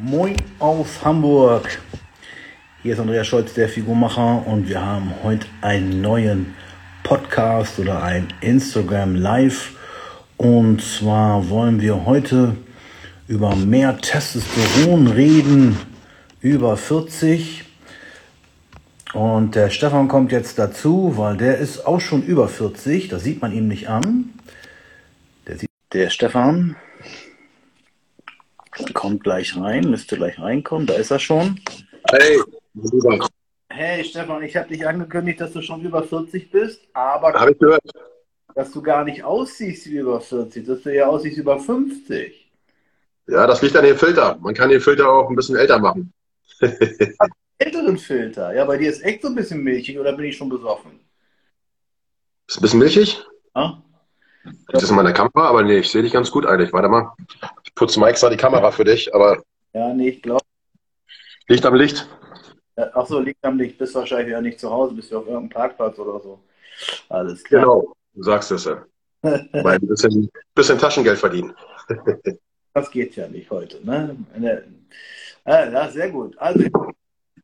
Moin aus Hamburg. Hier ist Andreas Scholz, der Figurmacher, und wir haben heute einen neuen Podcast oder ein Instagram Live. Und zwar wollen wir heute über mehr Testosteron reden, über 40. Und der Stefan kommt jetzt dazu, weil der ist auch schon über 40. Das sieht man ihm nicht an. Der, der Stefan kommt gleich rein, müsste gleich reinkommen. Da ist er schon. Hey. Hey Stefan, ich habe dich angekündigt, dass du schon über 40 bist, aber Habe ich gehört. dass du gar nicht aussiehst wie über 40, dass du ja aussiehst über 50. Ja, das liegt an dem Filter. Man kann den Filter auch ein bisschen älter machen. Älteren Filter. Ja, bei dir ist echt so ein bisschen milchig oder bin ich schon besoffen? Ist ein bisschen milchig. Ja? Das ist in meiner Kamera, aber nee, ich sehe dich ganz gut eigentlich. Warte mal. Ich putze mal extra die Kamera für dich, aber Ja, nee, ich glaube. Licht am Licht. Ach so, liegt am Licht. Bist wahrscheinlich ja nicht zu Hause, bist du auf irgendeinem Parkplatz oder so. Alles klar. Genau, du sagst es ja. Weil ein bisschen, bisschen Taschengeld verdienen. Das geht ja nicht heute. Ne? Ne. Ah, Ja, sehr gut. Also,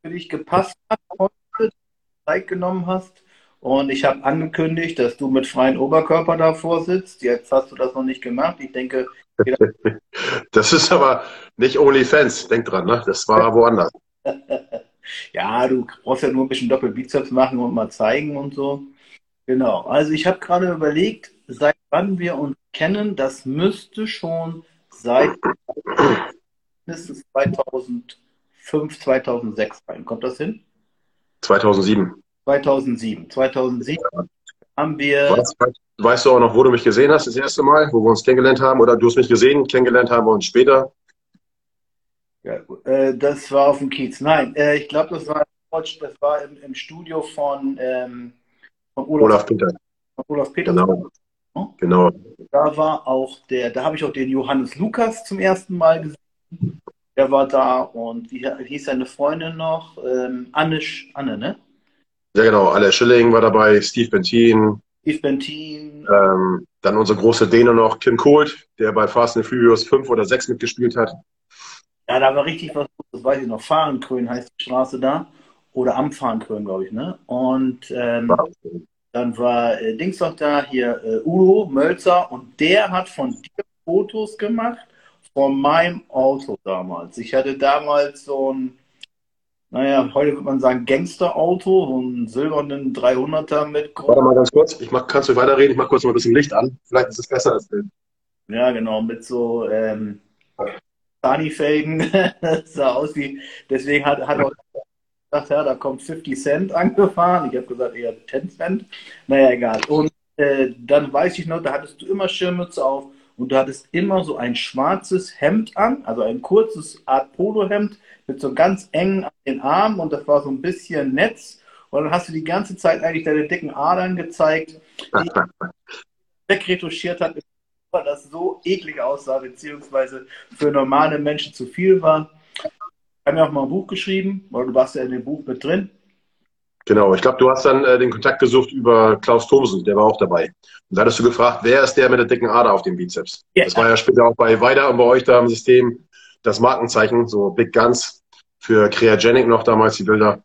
für dich gepasst hat, heute Zeit genommen hast. Und ich habe angekündigt, dass du mit freiem Oberkörper davor sitzt. Jetzt hast du das noch nicht gemacht. Ich denke, Das ist aber nicht OnlyFans, denk dran, ne? Das war woanders. ja, du brauchst ja nur ein bisschen Doppelbizeps machen und mal zeigen und so. Genau. Also ich habe gerade überlegt, seit wann wir uns kennen, das müsste schon seit mindestens 2005, 2006 sein. Kommt das hin? 2007. 2007. 2007 haben wir, Weißt, weißt du auch noch, wo du mich gesehen hast das erste Mal, wo wir uns kennengelernt haben? Oder du hast mich gesehen, kennengelernt haben wir uns später? ja, äh, das war auf dem Kiez. Nein, äh, ich glaube, das war, das war im, im Studio von, ähm, von Olaf, Olaf Peter. von Olaf Peter. Genau. Genau. Da war auch der, da habe ich auch den Johannes Lukas zum ersten Mal gesehen. Der war da und wie hieß seine Freundin noch? Ähm, Anne, Anne, ne? Ja, genau. Alle Schilling war dabei, Steve Bentin, Yves Bentin, ähm, dann unsere große Däne noch, Kim Colt, der bei Fast and Furious 5 oder 6 mitgespielt hat. ja, da war richtig was, los, das weiß ich noch. Fahrenkrön heißt die Straße da. Oder am Fahrenkrön, glaube ich, ne? Und ähm, dann war äh, Dings noch da, hier äh, Udo Mölzer und der hat von dir Fotos gemacht von meinem Auto damals. Ich hatte damals so ein, naja, heute würde man sagen Gangsterauto, so einen silbernen 300er mit Warte mal ganz kurz, ich mach, kannst du weiterreden? Ich mach kurz mal ein bisschen Licht an. Vielleicht ist es besser als Bild. Ja, genau, mit so ähm, Sani-Felgen. Das sah aus wie, deswegen hat, hat auch gesagt, ja, da kommt 50 Cent angefahren. Ich habe gesagt, eher 10 Cent. Naja, egal. Und äh, dann weiß ich noch, da hattest du immer Schirmmütze auf und du hattest immer so ein schwarzes Hemd an, also ein kurzes Art Polohemd mit so ganz engen an den Armen und das war so ein bisschen Netz. Und dann hast du die ganze Zeit eigentlich deine dicken Adern gezeigt, die wegretuschiert hat, weil das so eklig aussah, beziehungsweise für normale Menschen zu viel war. Ich habe mir auch mal ein Buch geschrieben, weil du warst ja in dem Buch mit drin. Genau, ich glaube, du hast dann äh, den Kontakt gesucht über Klaus Thomsen, der war auch dabei. Und da hattest du gefragt, wer ist der mit der dicken Ader auf dem Bizeps? Ja. Das war ja später auch bei Weider und bei euch da im System das Markenzeichen, so Big Guns für Creagenic noch damals die Bilder.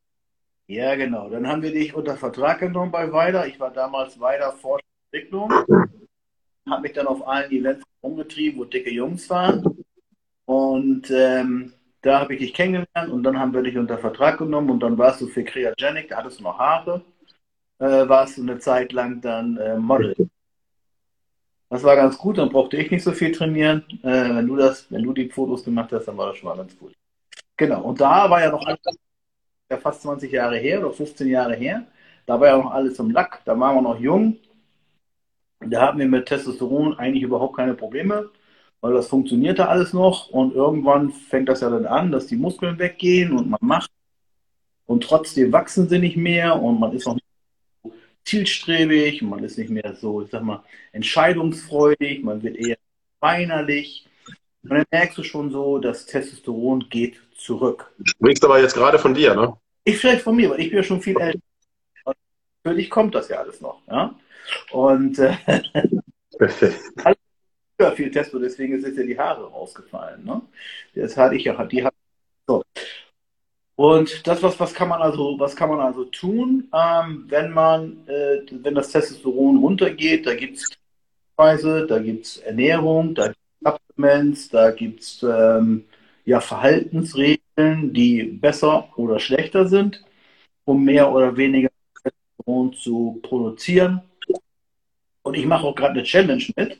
Ja, genau. Dann haben wir dich unter Vertrag genommen bei Weider. Ich war damals Weider Forschungsentwicklung. Habe mich dann auf allen Events umgetrieben, wo dicke Jungs waren. Und ähm, da habe ich dich kennengelernt und dann haben wir dich unter Vertrag genommen und dann warst du für Creagenic, da hattest du noch Haare, äh, warst du eine Zeit lang dann äh, Model. Das war ganz gut, dann brauchte ich nicht so viel trainieren. Äh, wenn du das, wenn du die Fotos gemacht hast, dann war das schon mal ganz gut. Genau, und da war ja noch alles, ja fast 20 Jahre her oder 15 Jahre her. Da war ja noch alles im Lack, da waren wir noch jung. Da hatten wir mit Testosteron eigentlich überhaupt keine Probleme, weil das funktionierte alles noch und irgendwann fängt das ja dann an, dass die Muskeln weggehen und man macht und trotzdem wachsen sie nicht mehr und man ist auch nicht so zielstrebig, man ist nicht mehr so, ich sag mal, entscheidungsfreudig, man wird eher weinerlich. Und dann merkst du schon so, das Testosteron geht zurück. Du sprichst aber jetzt gerade von dir, ne? Ich vielleicht von mir, weil ich bin ja schon viel älter. Und für dich kommt das ja alles noch. Ja? Und äh, ja viel Testo, deswegen jetzt ja die Haare rausgefallen. Ne? Das hatte ich ja, die hat so. Und das, was, was kann man also, was kann man also tun, ähm, wenn man, äh, wenn das Testosteron runtergeht, da gibt es da gibt es Ernährung, da gibt es Supplements, da gibt es ähm, ja, Verhaltensregeln, die besser oder schlechter sind, um mehr oder weniger Testosteron zu produzieren. Und ich mache auch gerade eine Challenge mit.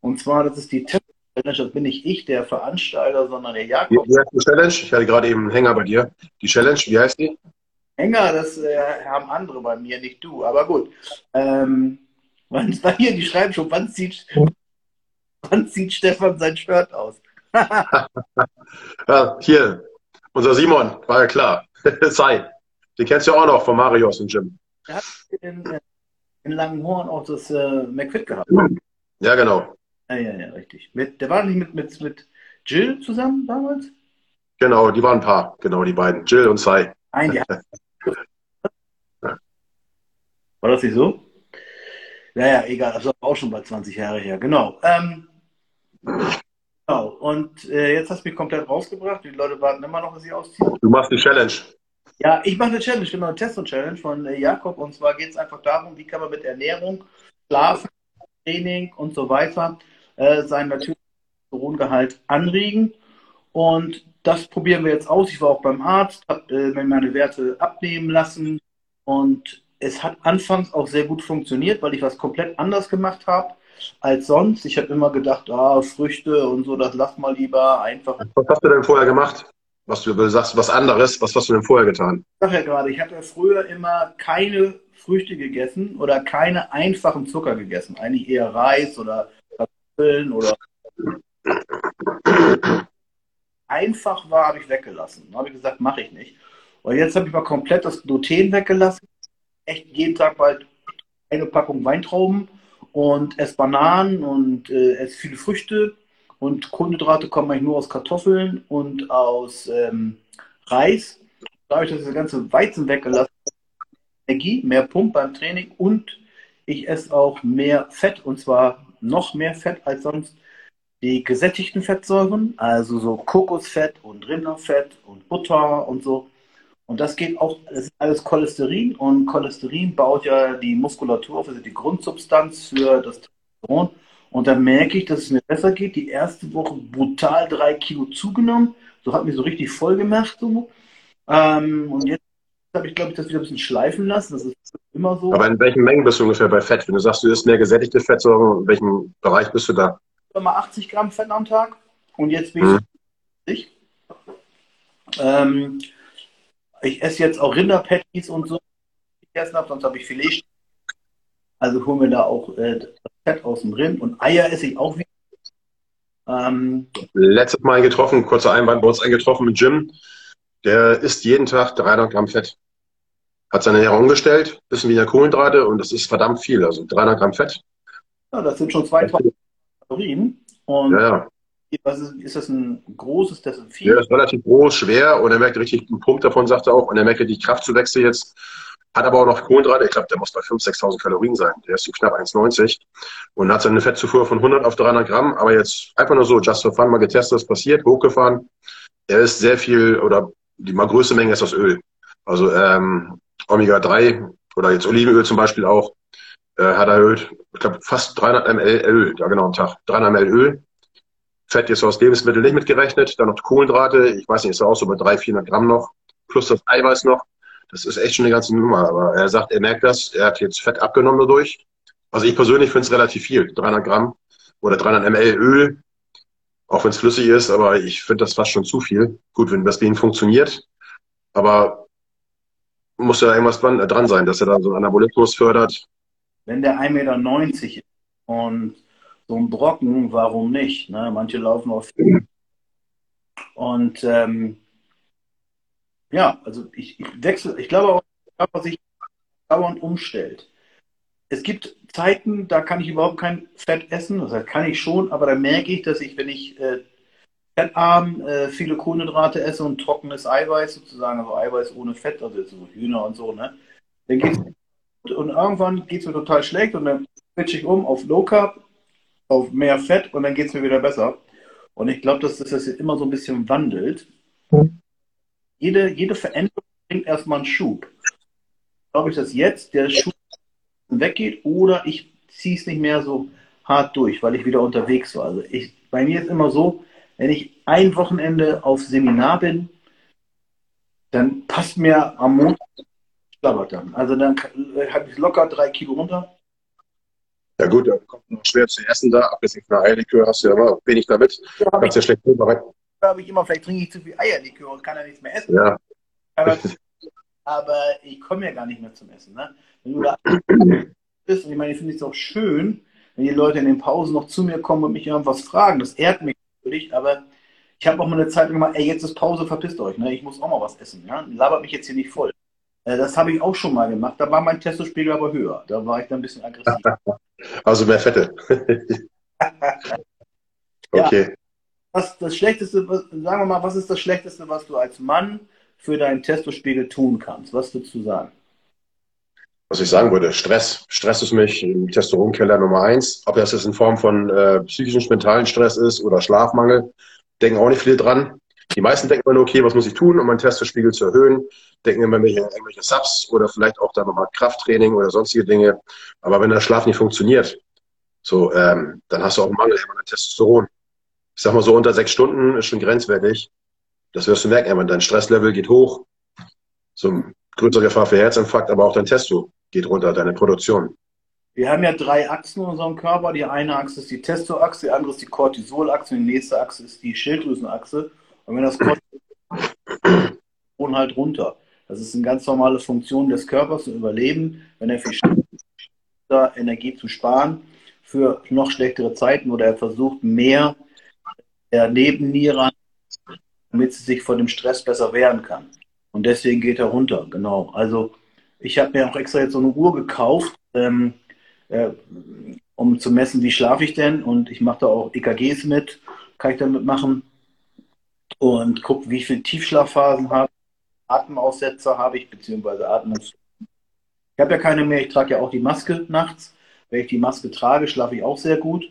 Und zwar, das ist die Test Challenge, das bin nicht ich, der Veranstalter, sondern der Jakob. Wie heißt die Challenge? Ich hatte gerade eben einen Hänger bei dir. Die Challenge, wie heißt die? Hänger, das äh, haben andere bei mir, nicht du. Aber gut. Ähm, wann, hier, die schreiben schon, wann zieht, wann zieht Stefan sein Shirt aus? ja, hier, unser Simon, war ja klar. Sei. Den kennst du ja auch noch von Marius und Jim. Der hat in, äh, in Langenhorn auch das äh, McFit gehabt. Ja, genau. Ja, ja, ja, richtig. Mit, der war nicht mit, mit, mit Jill zusammen damals? Genau, die waren ein Paar, genau, die beiden. Jill und Sai. Nein, ja. War das nicht so? Naja, egal, das war auch schon bei 20 Jahre her. Genau. Ähm, genau. Und äh, jetzt hast du mich komplett rausgebracht. Die Leute warten immer noch, dass ich ausziehe. Du machst die Challenge. Ja, ich mache eine Challenge, genau, eine Test-Challenge von äh, Jakob. Und zwar geht es einfach darum, wie kann man mit Ernährung, Schlafen, Training und so weiter äh, sein natürliches Testosterongehalt anregen. Und das probieren wir jetzt aus. Ich war auch beim Arzt, habe äh, meine Werte abnehmen lassen und es hat anfangs auch sehr gut funktioniert, weil ich was komplett anders gemacht habe als sonst. Ich habe immer gedacht, ah, Früchte und so, das lass mal lieber einfach. Was hast du denn vorher gemacht? Was du sagst, was anderes, was hast du denn vorher getan? Ich sage ja gerade, ich hatte früher immer keine Früchte gegessen oder keine einfachen Zucker gegessen. Eigentlich eher Reis oder Kartoffeln oder einfach war, habe ich weggelassen. Dann habe ich gesagt, mache ich nicht. Und jetzt habe ich mal komplett das Gluten weggelassen. Echt jeden Tag bald eine Packung Weintrauben und esse Bananen und äh, esse viele Früchte. Und Kohlenhydrate kommen eigentlich nur aus Kartoffeln und aus ähm, Reis. Dadurch, dass ich das ganze Weizen weggelassen Energie, mehr Pump beim Training und ich esse auch mehr Fett und zwar noch mehr Fett als sonst die gesättigten Fettsäuren, also so Kokosfett und Rinderfett und Butter und so. Und das geht auch, das ist alles Cholesterin und Cholesterin baut ja die Muskulatur auf, also die Grundsubstanz für das Testosteron. Und dann merke ich, dass es mir besser geht. Die erste Woche brutal drei Kilo zugenommen. So hat mich so richtig voll gemacht. So. Ähm, und jetzt habe ich, glaube ich, das wieder ein bisschen schleifen lassen. Das ist immer so. Aber in welchen Mengen bist du ungefähr bei Fett? Wenn du sagst, du isst mehr gesättigte Fettsäuren, in welchem Bereich bist du da? Immer 80 Gramm Fett am Tag und jetzt bin ich mhm. ähm, Ich esse jetzt auch Rinderpatties und so. Gegessen habe, sonst habe ich Filet. Also holen wir da auch äh, das Fett aus dem Rind und Eier esse ich auch wieder. Ähm, Letztes Mal getroffen, kurzer Einwand bei uns eingetroffen mit Jim. Der isst jeden Tag 300 Gramm Fett hat seine Ernährung umgestellt, bisschen weniger Kohlenhydrate und das ist verdammt viel, also 300 Gramm Fett. Ja, das sind schon 2000 Kalorien. Und ja, ja. Was ist, ist das ein großes, das ist viel? Ja, das ist relativ groß, schwer und er merkt richtig einen Punkt davon, sagt er auch. Und er merkt die Kraftzuwächse jetzt. Hat aber auch noch Kohlenhydrate. Ich glaube, der muss bei 5.000, 6.000 Kalorien sein. Der ist so knapp 1,90 und hat seine Fettzufuhr von 100 auf 300 Gramm. Aber jetzt einfach nur so, just for fun, mal getestet, was passiert, hochgefahren. Er ist sehr viel oder die mal größte Menge ist das Öl. Also ähm, Omega-3 oder jetzt Olivenöl zum Beispiel auch, äh, hat erhöht, ich glaube, fast 300 ml Öl, ja genau, am Tag. 300 ml Öl. Fett jetzt aus Lebensmitteln nicht mitgerechnet, dann noch Kohlenhydrate, ich weiß nicht, ist auch so bei 300, 400 Gramm noch, plus das Eiweiß noch. Das ist echt schon eine ganze Nummer, aber er sagt, er merkt das, er hat jetzt Fett abgenommen dadurch. Also ich persönlich finde es relativ viel, 300 Gramm oder 300 ml Öl, auch wenn es flüssig ist, aber ich finde das fast schon zu viel. Gut, wenn das bei funktioniert, aber muss ja irgendwas dran, dran sein, dass er da so einen Anabolismus fördert. Wenn der 1,90 Meter ist und so ein Brocken, warum nicht? Ne? Manche laufen auf. Und ähm, ja, also ich, ich wechsle, ich glaube auch, dass sich dauernd umstellt. Es gibt Zeiten, da kann ich überhaupt kein Fett essen, das kann ich schon, aber da merke ich, dass ich, wenn ich äh, fettarm, äh, viele Kohlenhydrate esse und trockenes Eiweiß sozusagen, also Eiweiß ohne Fett, also so Hühner und so, ne? Dann geht's und irgendwann geht es mir total schlecht und dann switche ich um auf Low Carb auf mehr Fett und dann geht es mir wieder besser. Und ich glaube, dass das jetzt immer so ein bisschen wandelt. Jede, jede Veränderung bringt erstmal einen Schub. Glaube ich, dass jetzt der Schub weggeht oder ich ziehe es nicht mehr so hart durch, weil ich wieder unterwegs war. Also ich, bei mir ist immer so, wenn ich ein Wochenende auf Seminar bin, dann passt mir am Montag schlabbert dann. Also dann habe ich locker drei Kilo runter. Ja gut, dann kommt noch schwer zu essen da. Abgesehen von der Eierlikör hast du ja immer wenig damit. Ja, Kannst ja schlecht vorbereiten. habe ich immer, vielleicht trinke ich zu viel Eierlikör und kann ja nichts mehr essen. Ja. Aber, aber ich komme ja gar nicht mehr zum Essen. Ne? Wenn du da bist, und ich meine, ich finde es auch schön, wenn die Leute in den Pausen noch zu mir kommen und mich irgendwas fragen. Das ehrt mich natürlich, aber ich habe auch mal eine Zeit lang gemacht, ey, jetzt ist Pause, verpisst euch, ne? Ich muss auch mal was essen, ja? Labert mich jetzt hier nicht voll. Äh, das habe ich auch schon mal gemacht. Da war mein Testospiegel aber höher. Da war ich dann ein bisschen aggressiv. Also mehr Fette. okay. Ja, was das Schlechteste, sagen wir mal, was ist das Schlechteste, was du als Mann für deinen Testospiegel tun kannst? Was würdest du sagen? Was ich sagen würde, Stress. Stress ist mich im Testosteronkeller Nummer eins. Ob das jetzt in Form von äh, psychischen, mentalen Stress ist oder Schlafmangel, denken auch nicht viel dran. Die meisten denken immer nur, okay, was muss ich tun, um meinen Testospiegel zu erhöhen? Denken immer mehr irgendwelche Subs oder vielleicht auch dann nochmal Krafttraining oder sonstige Dinge. Aber wenn der Schlaf nicht funktioniert, so, ähm, dann hast du auch einen Mangel an Testosteron. Ich sag mal so, unter sechs Stunden ist schon grenzwertig. Das wirst du merken, wenn dein Stresslevel geht hoch. So größere Gefahr für Herzinfarkt, aber auch dein Testo geht runter, deine Produktion. Wir haben ja drei Achsen in unserem Körper. Die eine Achse ist die Testoachse, die andere ist die Cortisolachse die nächste Achse ist die Schilddrüsenachse. Und wenn das Cortisol halt runter. Das ist eine ganz normale Funktion des Körpers zu überleben, wenn er viel Energie zu sparen für noch schlechtere Zeiten oder er versucht mehr der Nebenniere, damit sie sich vor dem Stress besser wehren kann. Und deswegen geht er runter, genau. Also ich habe mir auch extra jetzt so eine Uhr gekauft, ähm, äh, um zu messen, wie schlafe ich denn. Und ich mache da auch EKGs mit, kann ich damit machen und gucke, wie viele Tiefschlafphasen habe Atemaussetzer habe ich, beziehungsweise Atmungs. Ich habe ja keine mehr, ich trage ja auch die Maske nachts. Wenn ich die Maske trage, schlafe ich auch sehr gut.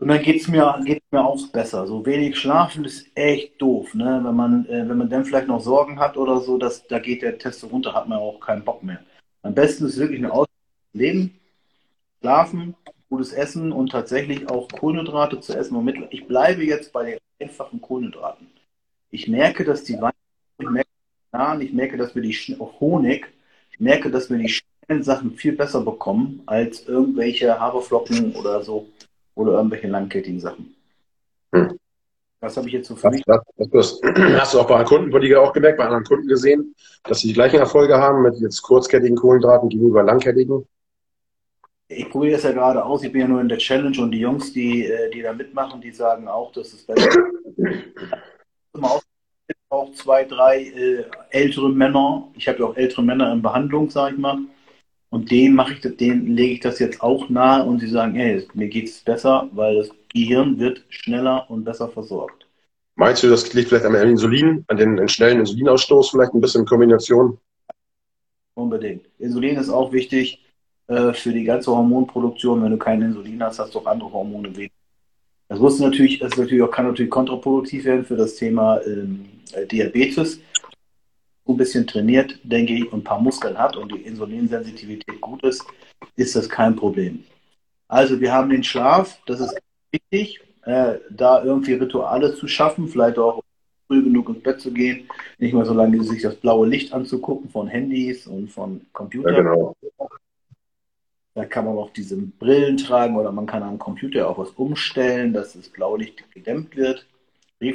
Und dann geht es mir, geht's mir auch besser. So wenig schlafen ist echt doof. Ne? Wenn, man, äh, wenn man dann vielleicht noch Sorgen hat oder so, dass, da geht der Test runter, hat man auch keinen Bock mehr. Am besten ist wirklich ein Leben, schlafen, gutes Essen und tatsächlich auch Kohlenhydrate zu essen. Und ich bleibe jetzt bei den einfachen Kohlenhydraten. Ich merke, dass die Wein, ich merke, ich merke, dass wir die Honig, ich merke, dass wir die schnellen Sachen viel besser bekommen als irgendwelche Haferflocken oder so oder irgendwelche langkettigen Sachen. Hm. Was habe ich jetzt so für mich? Das, das, hast du auch bei Kunden, von dir auch gemerkt, bei anderen Kunden gesehen, dass sie die gleichen Erfolge haben mit jetzt kurzkettigen Kohlenhydraten gegenüber langkettigen? Ich probiere das ja gerade aus. Ich bin ja nur in der Challenge und die Jungs, die, äh, die da mitmachen, die sagen auch, dass es besser ist. auch zwei, drei äh, ältere Männer. Ich habe ja auch ältere Männer in Behandlung, sage ich mal. Und denen mache ich, denen lege ich das jetzt auch nahe und sie sagen, hey, mir geht es besser, weil das Gehirn wird schneller und besser versorgt. Meinst du, das liegt vielleicht am Insulin, an den schnellen Insulinausstoß vielleicht ein bisschen in Kombination? Unbedingt. Insulin ist auch wichtig äh, für die ganze Hormonproduktion. Wenn du kein Insulin hast, hast du auch andere Hormone weniger. Das muss natürlich, das natürlich auch, kann natürlich kontraproduktiv werden für das Thema ähm, äh, Diabetes ein bisschen trainiert, denke ich, und ein paar Muskeln hat und die Insulinsensitivität gut ist, ist das kein Problem. Also wir haben den Schlaf, das ist wichtig, äh, da irgendwie Rituale zu schaffen, vielleicht auch früh genug ins Bett zu gehen, nicht mal so lange sich das blaue Licht anzugucken von Handys und von Computern. Ja, genau. Da kann man auch diese Brillen tragen oder man kann am Computer auch was umstellen, dass das blaue Licht gedämmt wird.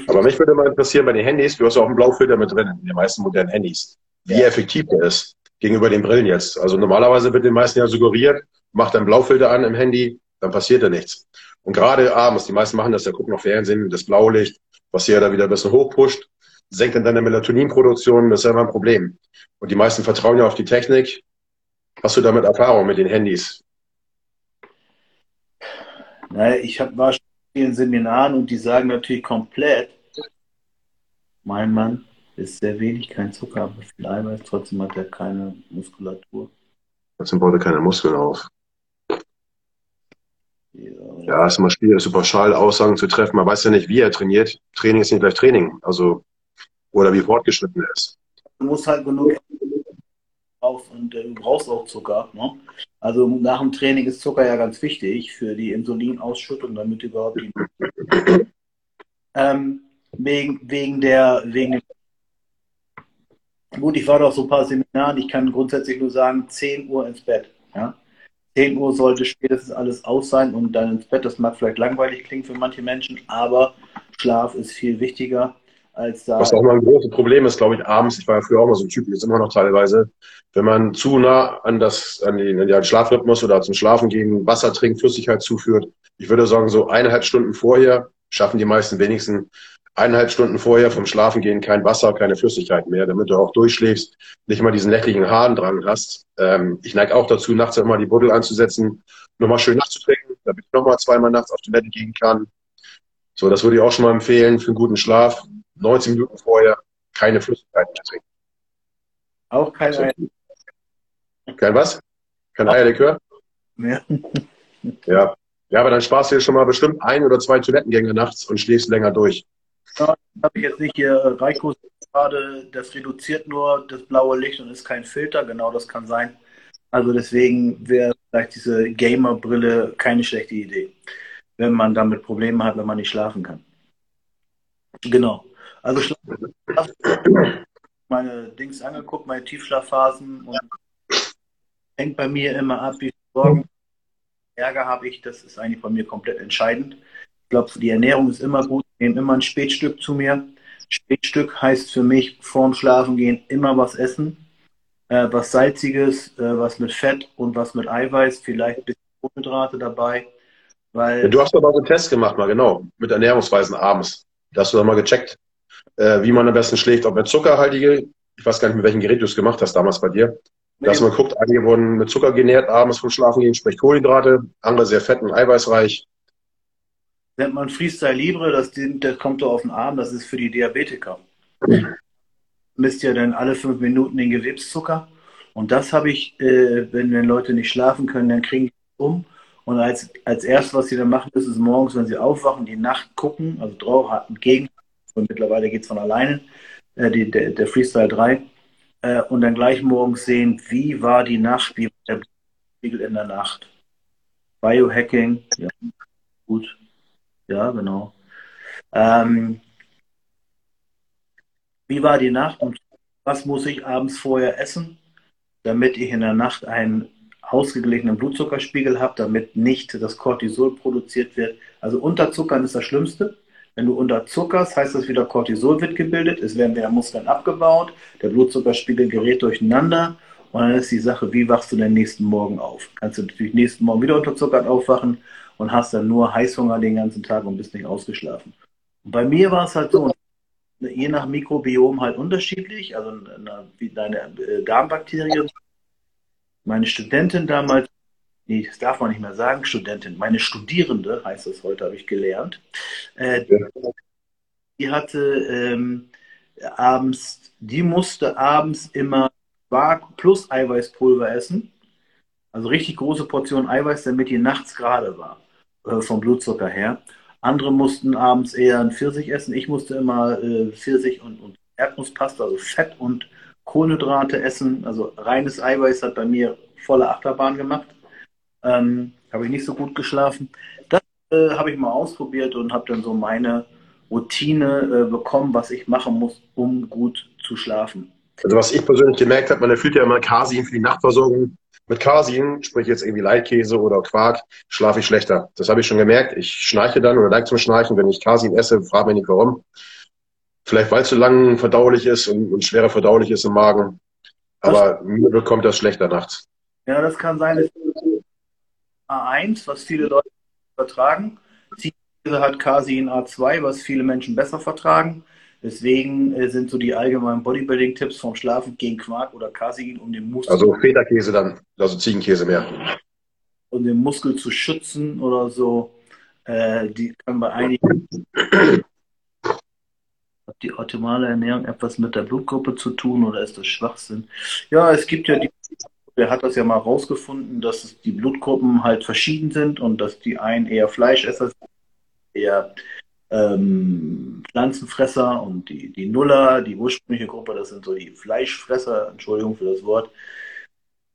Aber mich würde mal interessieren bei den Handys, du hast auch einen Blaufilter mit drin in den meisten modernen Handys, wie ja. effektiv der ist gegenüber den Brillen jetzt. Also normalerweise wird den meisten ja suggeriert, mach deinen Blaufilter an im Handy, dann passiert da nichts. Und gerade abends, die meisten machen das ja, gucken auf Fernsehen, das Blaulicht, was hier da wieder ein bisschen hochpusht, senkt dann deine Melatoninproduktion, das ist ja immer ein Problem. Und die meisten vertrauen ja auf die Technik. Hast du damit Erfahrung mit den Handys? Naja, ich hab, war vielen Seminaren und die sagen natürlich komplett, mein Mann ist sehr wenig, kein Zucker, aber viel Eiweiß, trotzdem hat er keine Muskulatur. Trotzdem baut er keine Muskeln auf. Ja, ist immer schwierig, so pauschal Aussagen zu treffen. Man weiß ja nicht, wie er trainiert. Training ist nicht gleich Training. Also, oder wie fortgeschritten er ist. Du musst halt genug brauchst und äh, du brauchst auch Zucker. Ne? Also nach dem Training ist Zucker ja ganz wichtig für die Insulinausschüttung, damit überhaupt die ähm, wegen, wegen der wegen Gut, ich war doch so ein paar Seminaren, ich kann grundsätzlich nur sagen, 10 Uhr ins Bett. Ja? 10 Uhr sollte spätestens alles aus sein und dann ins Bett. Das mag vielleicht langweilig klingen für manche Menschen, aber Schlaf ist viel wichtiger als da. Was auch mal ein großes Problem ist, glaube ich, abends, ich war ja früher auch mal so ein Typ, jetzt immer noch teilweise, wenn man zu nah an, das, an, den, an den Schlafrhythmus oder zum Schlafen gehen, Wasser trinkt, Flüssigkeit zuführt. Ich würde sagen, so eineinhalb Stunden vorher schaffen die meisten wenigstens eineinhalb Stunden vorher vom Schlafen gehen kein Wasser, keine Flüssigkeit mehr, damit du auch durchschläfst, nicht mal diesen nächtlichen Hadendrang hast. Ähm, ich neige auch dazu, nachts immer die Buddel anzusetzen, nochmal schön nachzutrinken, damit ich nochmal zweimal nachts auf die Toilette gehen kann. So, das würde ich auch schon mal empfehlen für einen guten Schlaf. 19 Minuten vorher keine Flüssigkeit mehr trinken. Auch kein also, Eier. Kein was? Kein Eierlikör? Ja. ja. Ja, aber dann sparst du dir schon mal bestimmt ein oder zwei Toilettengänge nachts und schläfst länger durch. Ja, habe ich jetzt nicht hier. Äh, Reiko gerade, das reduziert nur das blaue Licht und ist kein Filter. Genau, das kann sein. Also deswegen wäre vielleicht diese Gamer-Brille keine schlechte Idee, wenn man damit Probleme hat, wenn man nicht schlafen kann. Genau. Also Schlaf, meine Dings angeguckt, meine Tiefschlafphasen und hängt bei mir immer ab, wie Sorgen, Ärger habe ich. Das ist eigentlich bei mir komplett entscheidend. Ich glaube, die Ernährung ist immer gut. Ich nehme immer ein Spätstück zu mir. Spätstück heißt für mich vorm Schlafengehen immer was essen. Äh, was Salziges, äh, was mit Fett und was mit Eiweiß, vielleicht ein bisschen Kohlenhydrate dabei. Weil ja, du hast aber so einen Test gemacht, mal genau, mit Ernährungsweisen abends. Da hast du dann mal gecheckt, äh, wie man am besten schläft, ob mit zuckerhaltige, ich weiß gar nicht, mit welchem Gerät du es gemacht hast damals bei dir, nee. dass man guckt, einige wurden mit Zucker genährt abends vom Schlafen gehen, sprich Kohlenhydrate, andere sehr fett und eiweißreich. Nennt man Freestyle Libre, das, das kommt so auf den Arm, das ist für die Diabetiker. Mhm. Misst ja dann alle fünf Minuten den Gewebszucker. Und das habe ich, äh, wenn, wenn Leute nicht schlafen können, dann kriegen die um. Und als, als erstes, was sie dann machen, ist es morgens, wenn sie aufwachen, die Nacht gucken, also drauf, entgegen und mittlerweile geht es von alleine, äh, die, der, der, Freestyle 3, äh, und dann gleich morgens sehen, wie war die Nacht, wie war der Spiegel in der Nacht. Biohacking, ja, gut, ja, genau. Ähm, wie war die Nacht und was muss ich abends vorher essen, damit ich in der Nacht einen ausgeglichenen Blutzuckerspiegel habt, damit nicht das Cortisol produziert wird. Also Unterzuckern ist das Schlimmste. Wenn du unterzuckerst, heißt das wieder Cortisol wird gebildet, es werden wieder Muskeln abgebaut, der Blutzuckerspiegel gerät durcheinander und dann ist die Sache, wie wachst du denn nächsten Morgen auf? Kannst du natürlich nächsten Morgen wieder unterzuckert aufwachen und hast dann nur Heißhunger den ganzen Tag und bist nicht ausgeschlafen. Und bei mir war es halt so, je nach Mikrobiom halt unterschiedlich, also wie deine äh, Darmbakterien. Meine Studentin damals nee, das darf man nicht mehr sagen, Studentin, meine Studierende, heißt es heute, habe ich gelernt, äh, die hatte ähm, abends, die musste abends immer Quark plus Eiweißpulver essen, also richtig große Portion Eiweiß, damit die nachts gerade war, äh, vom Blutzucker her. Andere mussten abends eher ein Pfirsich essen. Ich musste immer äh, Pfirsich und, und Erdnusspasta, also Fett und Kohlenhydrate essen. Also reines Eiweiß hat bei mir volle Achterbahn gemacht. Ähm, habe ich nicht so gut geschlafen. Das äh, habe ich mal ausprobiert und habe dann so meine Routine äh, bekommen, was ich machen muss, um gut zu schlafen. Also was ich persönlich gemerkt habe, man erfüllt ja immer Casein für die Nachtversorgung. Mit Casein, sprich jetzt irgendwie Leitkäse oder Quark, schlafe ich schlechter. Das habe ich schon gemerkt. Ich schnarche dann oder neige zum Schnarchen, wenn ich Casein esse, frage mich nicht warum. Vielleicht weil es zu lang verdaulich ist und, und schwerer verdaulich ist im Magen. Aber mir bekommt das schlechter nachts. Ja, das kann sein. A1, was viele Leute vertragen. Ziegenkäse hat Casein A2, was viele Menschen besser vertragen. Deswegen äh, sind so die allgemeinen Bodybuilding-Tipps vom Schlafen gegen Quark oder Casein, um den Muskel. Also Federkäse dann, also Ziegenkäse mehr. Um den Muskel zu schützen oder so. Äh, die kann bei einigen hat die optimale Ernährung etwas mit der Blutgruppe zu tun oder ist das Schwachsinn? Ja, es gibt ja die der hat das ja mal rausgefunden, dass die Blutgruppen halt verschieden sind und dass die einen eher Fleischesser sind, eher ähm, Pflanzenfresser und die, die Nuller, die ursprüngliche Gruppe, das sind so die Fleischfresser, Entschuldigung für das Wort.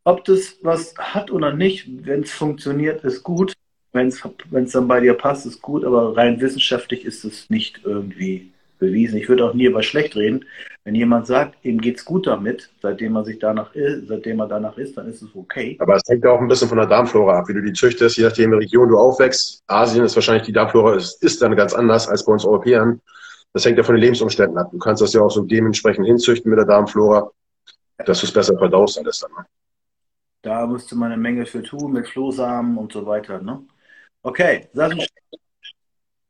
Ob das was hat oder nicht, wenn es funktioniert, ist gut. Wenn es dann bei dir passt, ist gut, aber rein wissenschaftlich ist es nicht irgendwie bewiesen. Ich würde auch nie über schlecht reden. Wenn jemand sagt, ihm geht es gut damit, seitdem er sich danach ist, seitdem er danach ist, dann ist es okay. Aber es hängt auch ein bisschen von der Darmflora ab, wie du die züchtest, je nachdem, in welcher Region du aufwächst. Asien ist wahrscheinlich die Darmflora ist, ist dann ganz anders als bei uns Europäern. Das hängt ja von den Lebensumständen ab. Du kannst das ja auch so dementsprechend hinzüchten mit der Darmflora, dass du es besser verdaust alles dann. Ne? Da musste man eine Menge für tun, mit Flohsamen und so weiter. Ne? Okay, Sachen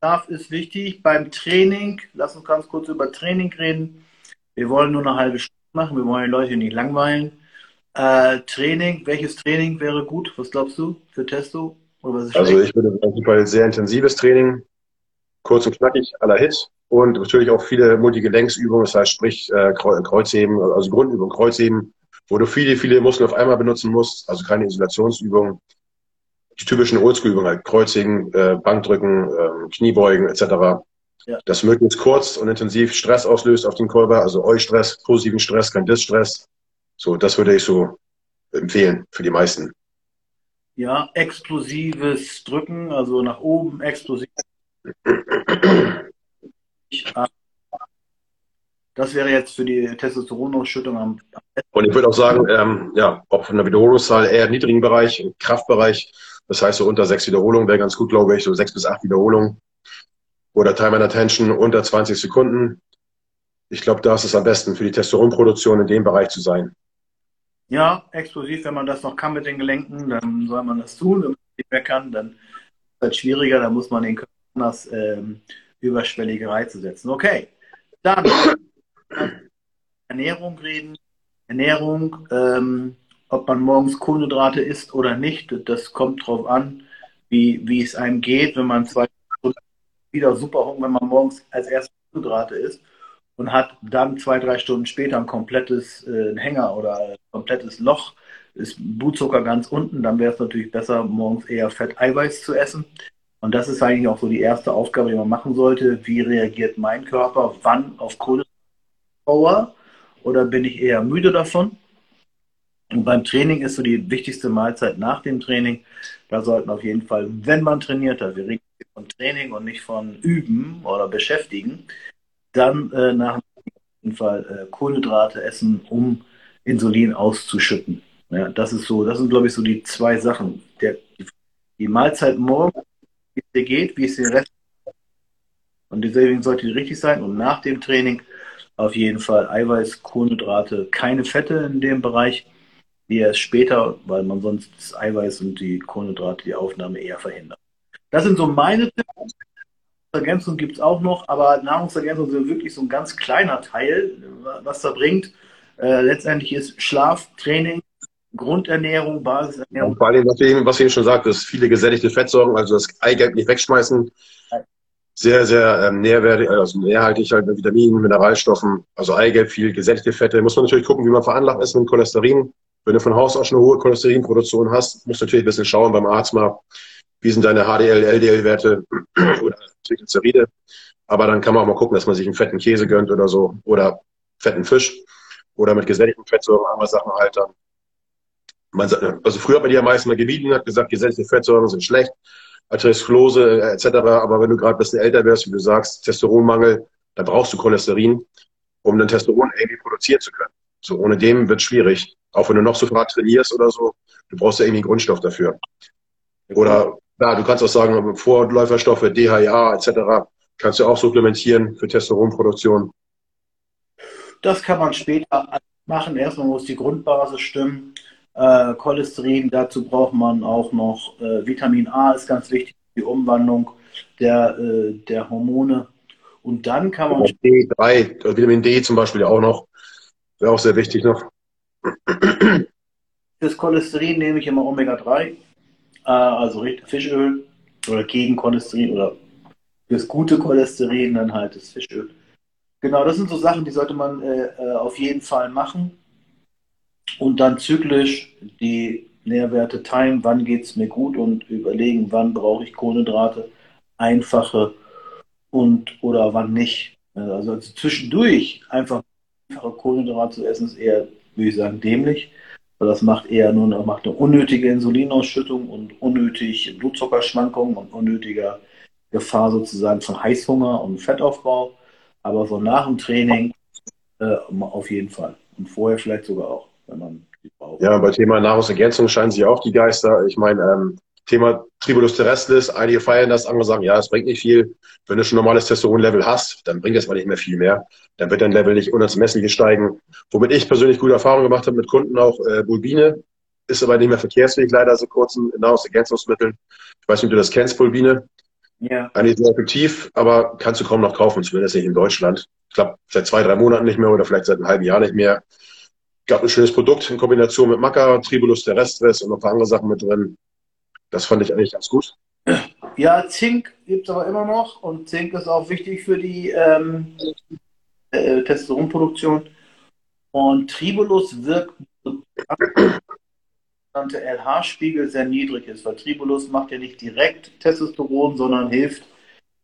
Schlaf ist wichtig. Beim Training, lass uns ganz kurz über Training reden. Wir wollen nur eine halbe Stunde machen, wir wollen die Leute nicht langweilen. Äh, Training, welches Training wäre gut? Was glaubst du für Testo? also ich würde sagen, sehr intensives Training, kurz und knackig, aller Hit und natürlich auch viele Multigelenksübungen, das heißt sprich äh, Kreuzheben, also Grundübung, Kreuzheben, wo du viele, viele Muskeln auf einmal benutzen musst, also keine Isolationsübungen die typischen Oldschool-Übungen, halt Kreuzigen, äh, Bankdrücken, äh, Kniebeugen etc. Ja. Das möglichst kurz und intensiv Stress auslöst auf den Körper, also Eustress, positiven Stress, kein Distress. So, das würde ich so empfehlen für die meisten. Ja, explosives Drücken, also nach oben, explosiv. Das wäre jetzt für die Testosteronausschüttung am besten. Und ich würde auch sagen, ähm, ja, ob von der Wiederholungszahl eher im niedrigen Bereich, im Kraftbereich, das heißt, so unter sechs Wiederholungen wäre ganz gut, glaube ich, so sechs bis acht Wiederholungen. Oder Time and Attention unter 20 Sekunden. Ich glaube, da ist es am besten für die Testosteronproduktion in dem Bereich zu sein. Ja, explosiv, wenn man das noch kann mit den Gelenken, dann soll man das tun. Wenn man nicht mehr kann, dann ist es halt schwieriger, dann muss man den Körper anders ähm, überschwellige Reize setzen. Okay, dann Ernährung reden. Ernährung, ähm, ob man morgens Kohlenhydrate isst oder nicht, das kommt drauf an, wie, wie es einem geht, wenn man zwei Stunden wieder super Hunger, wenn man morgens als erstes Kohlenhydrate isst und hat dann zwei, drei Stunden später ein komplettes äh, Hänger oder ein komplettes Loch, ist Blutzucker ganz unten, dann wäre es natürlich besser, morgens eher Fett-Eiweiß zu essen. Und das ist eigentlich auch so die erste Aufgabe, die man machen sollte. Wie reagiert mein Körper? Wann auf Kohlenhydrate? Oder bin ich eher müde davon? Und beim Training ist so die wichtigste Mahlzeit nach dem Training. Da sollten auf jeden Fall, wenn man trainiert hat, wir reden von Training und nicht von Üben oder Beschäftigen, dann äh, nach dem Fall äh, Kohlenhydrate essen, um Insulin auszuschütten. Ja, das ist so, das sind glaube ich so die zwei Sachen. Der, die Mahlzeit morgen, wie es dir geht, wie es dir Rest und deswegen sollte die richtig sein. Und nach dem Training auf jeden Fall Eiweiß, Kohlenhydrate, keine Fette in dem Bereich wie erst später, weil man sonst das Eiweiß und die Kohlenhydrate, die Aufnahme eher verhindert. Das sind so meine Tipps. Ergänzung gibt es auch noch, aber Nahrungsergänzung sind wirklich so ein ganz kleiner Teil, was da bringt. Äh, letztendlich ist Schlaf, Training, Grundernährung, Basisernährung. Und vor allem, was ich eben schon sagte, ist viele gesättigte Fettsäuren, also das Eigelb nicht wegschmeißen. Sehr, sehr ähm, nährwertig, also nährhaltig halt mit Vitaminen, Mineralstoffen, also Eigelb, viel gesättigte Fette. Muss man natürlich gucken, wie man veranlagt ist mit Cholesterin. Wenn du von Haus aus schon eine hohe Cholesterinproduktion hast, musst du natürlich ein bisschen schauen beim Arzt mal, wie sind deine HDL, LDL-Werte oder Triglyceride. Aber dann kann man auch mal gucken, dass man sich einen fetten Käse gönnt oder so oder fetten Fisch oder mit gesättigten Fettsäuren andere Sachen halt dann. Man, also früher hat man die ja meistens mal gemieden, hat gesagt, gesättigte Fettsäuren sind schlecht, Arteriosklerose etc. Aber wenn du gerade ein bisschen älter wirst, wie du sagst, Testosteronmangel, dann brauchst du Cholesterin, um den Testosteron irgendwie produzieren zu können. So ohne dem wird es schwierig. Auch wenn du noch so hart trainierst oder so, du brauchst ja irgendwie einen Grundstoff dafür. Oder ja, du kannst auch sagen, Vorläuferstoffe, DHA etc. kannst du auch supplementieren für Testosteronproduktion. Das kann man später machen. Erstmal muss die Grundbasis stimmen. Äh, Cholesterin, dazu braucht man auch noch äh, Vitamin A, ist ganz wichtig, die Umwandlung der, äh, der Hormone. Und dann kann man. D3, Vitamin D zum Beispiel auch noch. Wäre auch sehr wichtig noch. Fürs Cholesterin nehme ich immer Omega-3, äh, also Fischöl oder gegen Cholesterin oder fürs gute Cholesterin dann halt das Fischöl. Genau, das sind so Sachen, die sollte man äh, äh, auf jeden Fall machen. und dann zyklisch die Nährwerte teilen, wann geht es mir gut und überlegen, wann brauche ich Kohlenhydrate, einfache und oder wann nicht. Also, also zwischendurch einfach einfache Kohlenhydrate zu essen, ist eher, würde ich sagen, dämlich. Weil das macht eher nur eine, macht eine unnötige Insulinausschüttung und unnötig Blutzuckerschwankungen und unnötiger Gefahr sozusagen von Heißhunger und Fettaufbau. Aber so nach dem Training äh, auf jeden Fall. Und vorher vielleicht sogar auch, wenn man braucht. Ja, bei Thema Nahrungsergänzung scheinen sich auch die Geister. Ich meine, ähm, Thema Tribulus terrestris, einige feiern das, andere sagen, ja, es bringt nicht viel. Wenn du schon normales Testosteron-Level hast, dann bringt es mal nicht mehr viel mehr. Dann wird dein Level nicht unermesslich steigen. Womit ich persönlich gute Erfahrungen gemacht habe mit Kunden auch äh, Bulbine, ist aber nicht mehr verkehrsfähig, leider so kurzen Nahrungsergänzungsmitteln. Ich weiß nicht, ob du das kennst, Bulbine. Ja. Eigentlich sehr effektiv, aber kannst du kaum noch kaufen, zumindest nicht in Deutschland. Ich glaube, seit zwei, drei Monaten nicht mehr oder vielleicht seit einem halben Jahr nicht mehr. Gab ein schönes Produkt in Kombination mit Maca, Tribulus terrestris und noch ein paar andere Sachen mit drin. Das fand ich eigentlich ganz gut. Ja, Zink gibt es aber immer noch und Zink ist auch wichtig für die ähm, äh, Testosteronproduktion. Und Tribulus wirkt, der LH-Spiegel sehr niedrig ist, weil Tribulus macht ja nicht direkt Testosteron, sondern hilft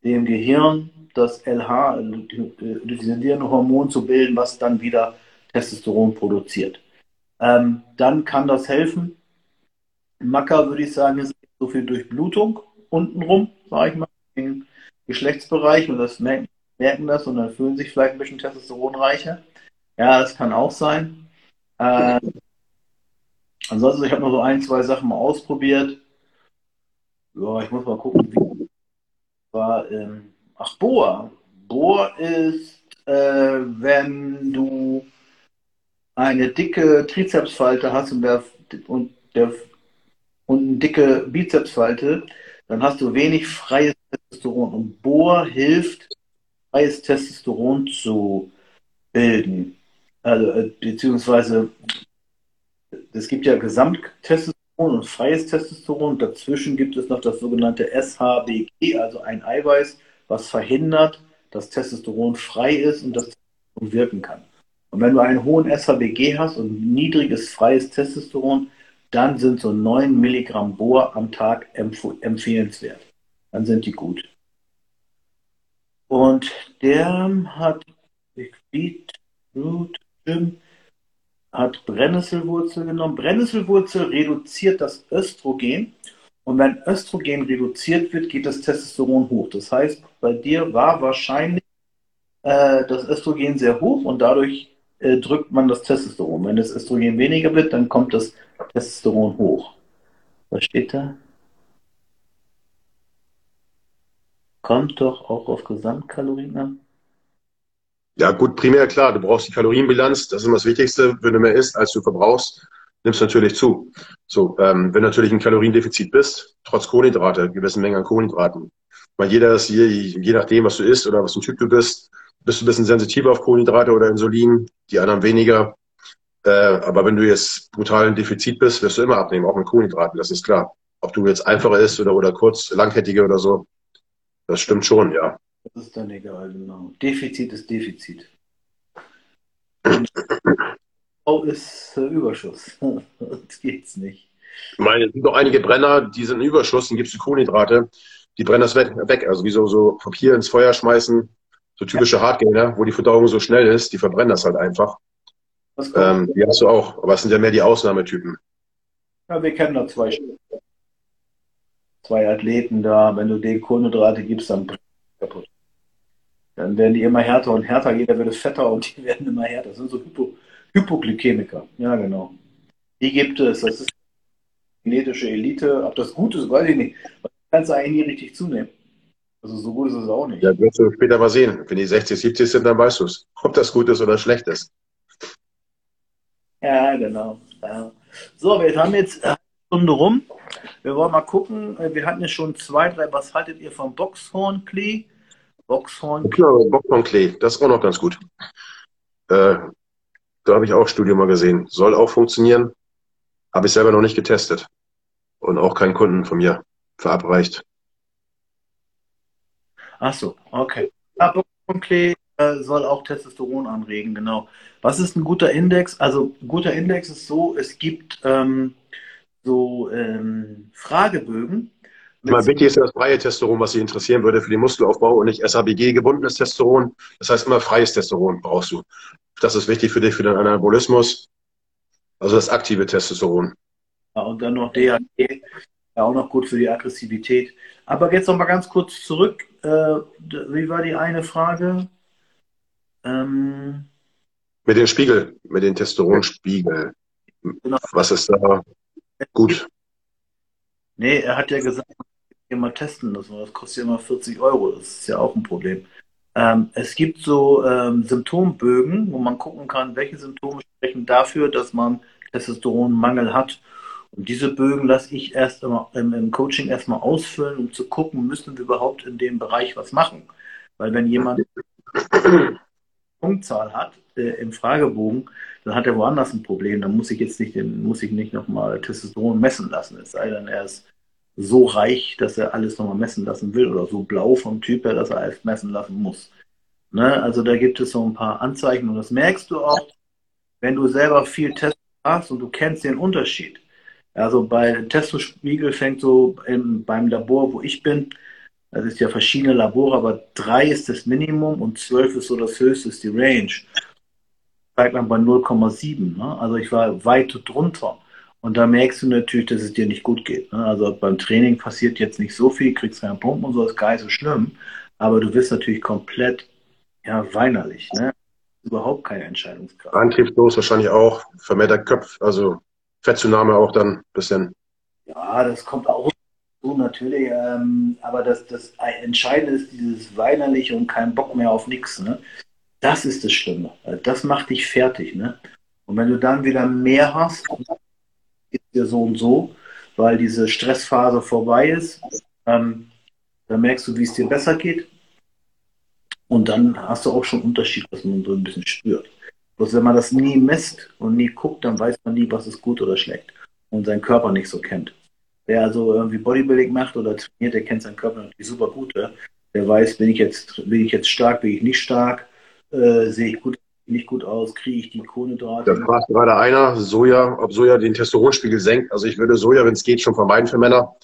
dem Gehirn, das LH, luteinierende Hormon zu bilden, was dann wieder Testosteron produziert. Ähm, dann kann das helfen. Macker würde ich sagen, ist so viel Durchblutung untenrum, sage ich mal, im Geschlechtsbereich und das merken, merken das und dann fühlen sich vielleicht ein bisschen testosteronreicher. Ja, das kann auch sein. Äh, ansonsten, ich habe noch so ein, zwei Sachen mal ausprobiert. Ja, ich muss mal gucken, wie war. Ähm, ach, Bohr. Bohr ist, äh, wenn du eine dicke Trizepsfalte hast und der, und der und eine dicke Bizepsfalte, dann hast du wenig freies Testosteron. Und Bohr hilft, freies Testosteron zu bilden. Also, äh, beziehungsweise, es gibt ja Gesamttestosteron und freies Testosteron. Dazwischen gibt es noch das sogenannte SHBG, also ein Eiweiß, was verhindert, dass Testosteron frei ist und das Testosteron wirken kann. Und wenn du einen hohen SHBG hast und niedriges freies Testosteron, dann sind so 9 Milligramm Bohr am Tag empf empfehlenswert. Dann sind die gut. Und der hat Beetroot, hat Brennnesselwurzel genommen. Brennnesselwurzel reduziert das Östrogen. Und wenn Östrogen reduziert wird, geht das Testosteron hoch. Das heißt, bei dir war wahrscheinlich äh, das Östrogen sehr hoch und dadurch äh, drückt man das Testosteron. Wenn das Östrogen weniger wird, dann kommt das Testosteron hoch. Was steht da? Kommt doch auch auf Gesamtkalorien an. Ja, gut, primär klar, du brauchst die Kalorienbilanz, das ist immer das Wichtigste. Wenn du mehr isst, als du verbrauchst, nimmst du natürlich zu. So, ähm, wenn du natürlich ein Kaloriendefizit bist, trotz Kohlenhydrate, gewissen Mengen an Kohlenhydraten, weil jeder ist je, je nachdem, was du isst oder was ein Typ du bist, bist du ein bisschen sensitiver auf Kohlenhydrate oder Insulin, die anderen weniger. Äh, aber wenn du jetzt brutal im Defizit bist, wirst du immer abnehmen, auch mit Kohlenhydraten, das ist klar. Ob du jetzt einfacher isst oder, oder kurz, langkettige oder so, das stimmt schon, ja. Das ist dann egal, genau. Defizit ist Defizit. Oh, ist äh, Überschuss. das geht's nicht. Ich meine, es sind noch einige Brenner, die sind in Überschuss, dann gibst du Kohlenhydrate, die brennen das weg. Also wie so, so Papier ins Feuer schmeißen, so typische Hardgainer, wo die Verdauung so schnell ist, die verbrennen das halt einfach. Ähm, die hast du auch, aber es sind ja mehr die Ausnahmetypen. Ja, wir kennen da zwei zwei Athleten da, wenn du denen Kohlenhydrate gibst, dann kaputt. Dann werden die immer härter und härter, jeder wird es fetter und die werden immer härter. Das sind so Hypo, Hypoglykämiker. Ja, genau. Die gibt es. Das ist genetische Elite. Ob das gut ist, weiß ich nicht. Man kann es eigentlich nie richtig zunehmen. Also so gut ist es auch nicht. Ja, wirst du später mal sehen. Wenn die 60, 70 sind, dann weißt du es, ob das gut ist oder schlecht ist. Ja, genau. Ja. So, wir haben jetzt eine Stunde rum. Wir wollen mal gucken. Wir hatten ja schon zwei, drei. Was haltet ihr vom Boxhornklee? Boxhorn. Genau, Boxhornklee. Das ist auch noch ganz gut. Äh, da habe ich auch Studio mal gesehen. Soll auch funktionieren. Habe ich selber noch nicht getestet. Und auch keinen Kunden von mir verabreicht. Ach so, okay. Ja, Boxhornklee äh, soll auch Testosteron anregen, genau. Was ist ein guter Index? Also ein guter Index ist so, es gibt ähm, so ähm, Fragebögen. Mal wichtig ist das freie Testosteron, was Sie interessieren würde für den Muskelaufbau und nicht SABG gebundenes Testosteron. Das heißt immer freies Testosteron brauchst du. Das ist wichtig für dich, für den Anabolismus. Also das aktive Testosteron. Ja, und dann noch DHT, ja auch noch gut für die Aggressivität. Aber jetzt noch mal ganz kurz zurück. Äh, wie war die eine Frage? Ähm, mit dem Spiegel, mit dem Testosteronspiegel. Genau. Was ist da gut? Nee, er hat ja gesagt, immer testen müssen. Das kostet ja immer 40 Euro. Das ist ja auch ein Problem. Ähm, es gibt so ähm, Symptombögen, wo man gucken kann, welche Symptome sprechen dafür, dass man Testosteronmangel hat. Und diese Bögen lasse ich erst immer, im, im Coaching erstmal ausfüllen, um zu gucken, müssen wir überhaupt in dem Bereich was machen. Weil wenn jemand Punktzahl hat äh, im Fragebogen, dann hat er woanders ein Problem. Dann muss ich jetzt nicht, muss ich nicht nochmal Testosteron messen lassen. Es sei denn, er ist so reich, dass er alles nochmal messen lassen will oder so blau vom Typ her, dass er alles messen lassen muss. Ne? Also da gibt es so ein paar Anzeichen und das merkst du auch, wenn du selber viel Test hast und du kennst den Unterschied. Also bei Testospiegel fängt so im, beim Labor, wo ich bin, das ist ja verschiedene Labore, aber drei ist das Minimum und zwölf ist so das höchste, ist die Range. Zeigt man bei 0,7. Ne? Also ich war weit drunter. Und da merkst du natürlich, dass es dir nicht gut geht. Ne? Also beim Training passiert jetzt nicht so viel, kriegst keine Pumpen und so, ist gar nicht so schlimm. Aber du wirst natürlich komplett ja, weinerlich. Ne? Überhaupt keine Entscheidungskraft. Antriebslos wahrscheinlich auch, vermehrter Köpf, also Fettzunahme auch dann ein bisschen. Ja, das kommt auch so natürlich. Ähm, aber das, das Entscheidende ist dieses Weinerliche und kein Bock mehr auf nichts. Ne? Das ist das Schlimme. Das macht dich fertig. Ne? Und wenn du dann wieder mehr hast, ist dir so und so, weil diese Stressphase vorbei ist, ähm, dann merkst du, wie es dir besser geht. Und dann hast du auch schon Unterschied, was man so ein bisschen spürt. Bloß wenn man das nie misst und nie guckt, dann weiß man nie, was ist gut oder schlecht. Und seinen Körper nicht so kennt. Wer also irgendwie Bodybuilding macht oder trainiert, der kennt seinen Körper natürlich super gut. Der weiß, bin ich jetzt, bin ich jetzt stark, bin ich nicht stark, äh, sehe ich gut, nicht gut aus, kriege ich die Kohlenhydrate. Da fragt gerade einer, Soja, ob Soja den Testosteronspiegel senkt. Also ich würde Soja, wenn es geht, schon vermeiden für Männer.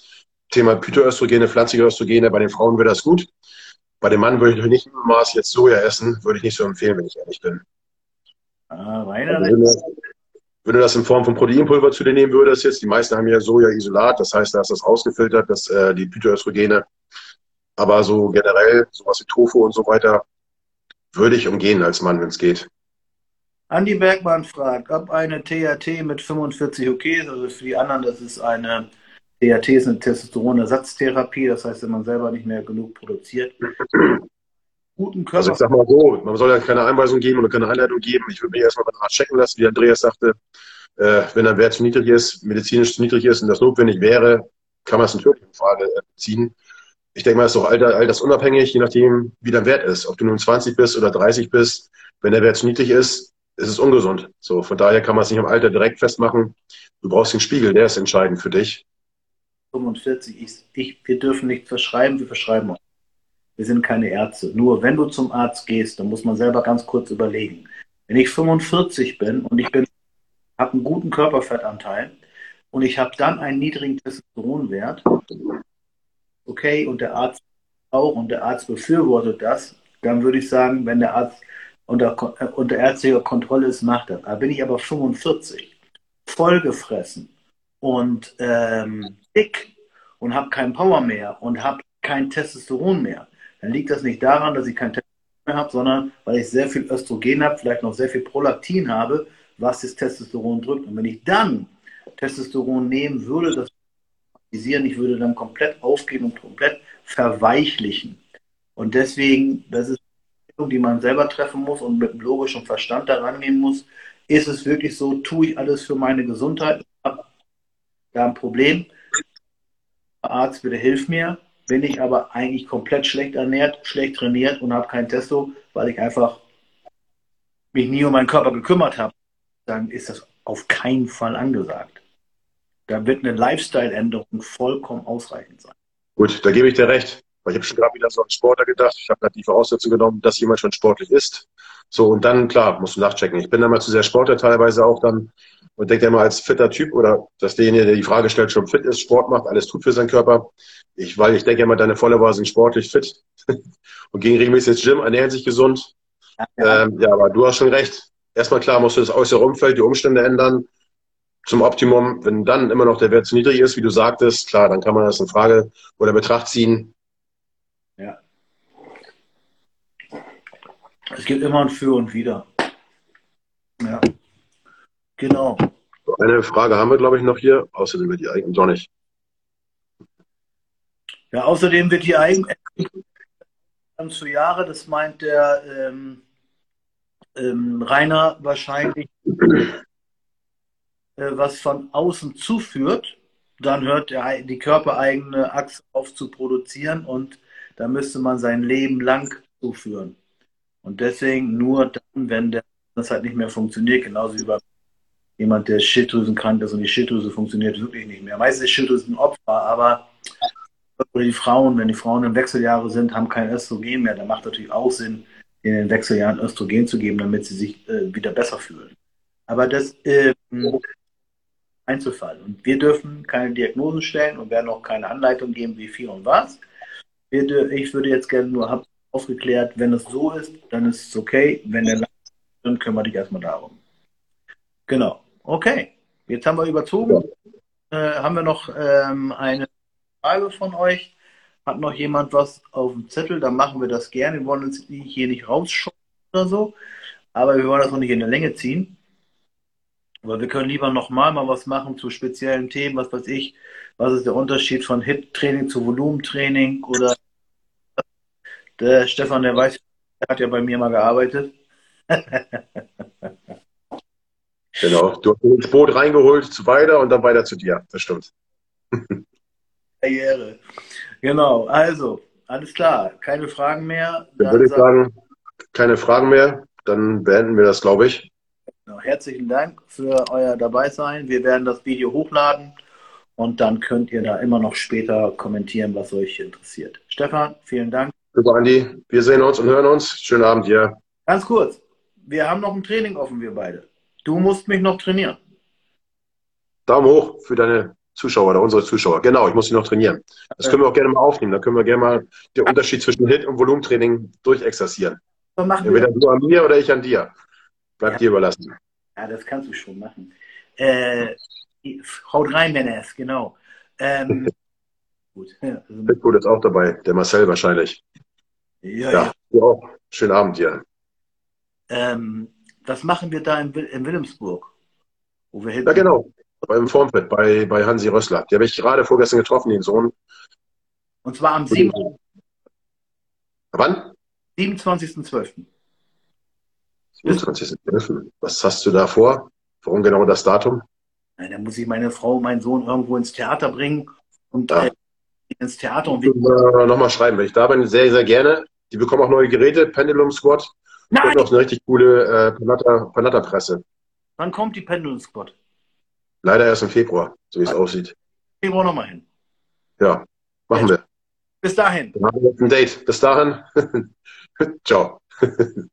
Thema Phytoöstrogene, pflanzliche Östrogene, bei den Frauen wäre das gut. Bei dem Mann würde ich nicht im Maß jetzt Soja essen, würde ich nicht so empfehlen, wenn ich ehrlich bin. Ah, weiter. Also, wenn du das in Form von Proteinpulver zu dir nehmen würdest, jetzt, die meisten haben ja Soja-Isolat, das heißt, da ist das rausgefiltert, dass äh, die Phytoöstrogene. Aber so generell, sowas wie Tofu und so weiter, würde ich umgehen als Mann, wenn es geht. Andi Bergmann fragt, ob eine THT mit 45 okay ist. Also für die anderen, das ist eine THT ist eine Testosteronersatztherapie, das heißt, wenn man selber nicht mehr genug produziert. Guten Körper. Also ich sag mal so, man soll ja keine Einweisung geben oder keine Anleitung geben. Ich würde mich erstmal beim Arzt checken lassen, wie Andreas sagte. Äh, wenn ein Wert zu niedrig ist, medizinisch zu niedrig ist und das notwendig wäre, kann man es natürlich in Frage äh, ziehen. Ich denke mal, es ist auch alter, altersunabhängig, je nachdem, wie dein Wert ist. Ob du nun 20 bist oder 30 bist, wenn der Wert zu niedrig ist, ist es ungesund. So, von daher kann man es nicht am Alter direkt festmachen. Du brauchst den Spiegel, der ist entscheidend für dich. 45, ich, ich, wir dürfen nicht verschreiben, wir verschreiben auch. Wir sind keine Ärzte. Nur wenn du zum Arzt gehst, dann muss man selber ganz kurz überlegen. Wenn ich 45 bin und ich bin, habe einen guten Körperfettanteil und ich habe dann einen niedrigen Testosteronwert, okay, und der Arzt auch und der Arzt befürwortet das, dann würde ich sagen, wenn der Arzt unter, unter ärztlicher Kontrolle ist, macht er. Da bin ich aber 45, vollgefressen und ähm, dick und habe keinen Power mehr und habe kein Testosteron mehr, dann liegt das nicht daran, dass ich kein Testosteron mehr habe, sondern weil ich sehr viel Östrogen habe, vielleicht noch sehr viel Prolaktin habe, was das Testosteron drückt. Und wenn ich dann Testosteron nehmen würde, das ich würde dann komplett aufgeben und komplett verweichlichen. Und deswegen, das ist die man selber treffen muss und mit logischem Verstand daran gehen muss, ist es wirklich so, tue ich alles für meine Gesundheit, habe da ein Problem, Arzt bitte hilf mir, bin ich aber eigentlich komplett schlecht ernährt, schlecht trainiert und habe kein Testo, weil ich einfach mich nie um meinen Körper gekümmert habe, dann ist das auf keinen Fall angesagt. Da wird eine Lifestyle-Änderung vollkommen ausreichend sein. Gut, da gebe ich dir recht. Weil ich habe schon gerade wieder so an Sportler gedacht. Ich habe gerade die Voraussetzung genommen, dass jemand schon sportlich ist. So, und dann, klar, musst du nachchecken. Ich bin dann mal zu sehr Sportler teilweise auch dann und denke immer als fitter Typ oder dass derjenige, der die Frage stellt, schon fit ist, Sport macht, alles tut für seinen Körper. Ich, weil ich denke immer, deine Follower sind sportlich fit und gehen regelmäßig ins Gym, ernähren sich gesund. Ja. Ähm, ja, aber du hast schon recht. Erstmal klar musst du das äußere Umfeld, die Umstände ändern zum Optimum. Wenn dann immer noch der Wert zu niedrig ist, wie du sagtest, klar, dann kann man das in Frage oder Betracht ziehen. Ja. Es gibt immer ein Für und Wider. Ja. Genau. Eine Frage haben wir, glaube ich, noch hier. Außerdem wird die Eigen doch nicht. Ja, außerdem wird die Eigen zu Jahre, das meint der ähm, ähm, Rainer wahrscheinlich, äh, was von außen zuführt, dann hört der, die körpereigene Achse auf zu produzieren und da müsste man sein Leben lang zuführen. Und deswegen nur dann, wenn der, das halt nicht mehr funktioniert, genauso wie bei jemand, der Schilddrüsenkrank ist und die Schilddrüse funktioniert wirklich nicht mehr. Meistens ist Schilddrüse ein Opfer, aber die Frauen, wenn die Frauen in Wechseljahre sind, haben kein Östrogen mehr. Da macht natürlich auch Sinn, in den Wechseljahren Östrogen zu geben, damit sie sich äh, wieder besser fühlen. Aber das äh, Einzelfall. Und wir dürfen keine Diagnosen stellen und werden auch keine Anleitung geben, wie viel und was. Ich würde jetzt gerne nur aufgeklärt, wenn es so ist, dann ist es okay. Wenn der dann kümmere dich erstmal darum. Genau. Okay. Jetzt haben wir überzogen. Äh, haben wir noch ähm, eine Frage von euch? Hat noch jemand was auf dem Zettel? Dann machen wir das gerne. Wir wollen uns hier nicht rausschauen oder so, aber wir wollen das noch nicht in der Länge ziehen. Aber wir können lieber nochmal mal was machen zu speziellen Themen, was weiß ich. Was ist der Unterschied von Hit-Training zu Volumentraining? Oder der Stefan, der weiß, der hat ja bei mir mal gearbeitet. genau, du hast ins Boot reingeholt zu weiter und dann weiter zu dir. Das stimmt. Karriere. Genau, also, alles klar. Keine Fragen mehr. Dann, dann würde ich sagen, keine Fragen mehr. Dann beenden wir das, glaube ich. Genau, herzlichen Dank für euer Dabeisein. Wir werden das Video hochladen und dann könnt ihr da immer noch später kommentieren, was euch interessiert. Stefan, vielen Dank. Super, Andi. Wir sehen uns und hören uns. Schönen Abend dir. Ganz kurz. Wir haben noch ein Training offen, wir beide. Du musst mich noch trainieren. Daumen hoch für deine Zuschauer oder unsere Zuschauer. Genau, ich muss sie noch trainieren. Das können wir auch gerne mal aufnehmen. Da können wir gerne mal den Unterschied zwischen Hit- und Volumentraining durchexerzieren. Entweder du an mir oder ich an dir. Bleibt ja. dir überlassen. Ja, das kannst du schon machen. Äh, haut rein, Menes, genau. Ähm, gut. Pitbull ist auch dabei, der Marcel wahrscheinlich. Ja, ja. ja. auch. Schönen Abend dir. Ähm, was machen wir da in, in Wilhelmsburg? Wo wir ja, genau beim Formfit bei, bei Hansi Rössler. Die habe ich gerade vorgestern getroffen, den Sohn. Und zwar am 7. Wann? 27.12. 27.12. Was hast du da vor? Warum genau das Datum? Na, da muss ich meine Frau, meinen Sohn irgendwo ins Theater bringen und ja. äh, ins Theater und wir. Nochmal schreiben, wenn ich da bin, sehr, sehr gerne. Die bekommen auch neue Geräte, Pendulum Squad. Nein! Und auch eine richtig coole äh, Panatta-Presse. Wann kommt die Pendulum Squad? Leider erst im Februar, so wie es aussieht. Februar nochmal hin. Ja, machen wir. Bis dahin. Dann haben wir ein Date. Bis dahin. Ciao.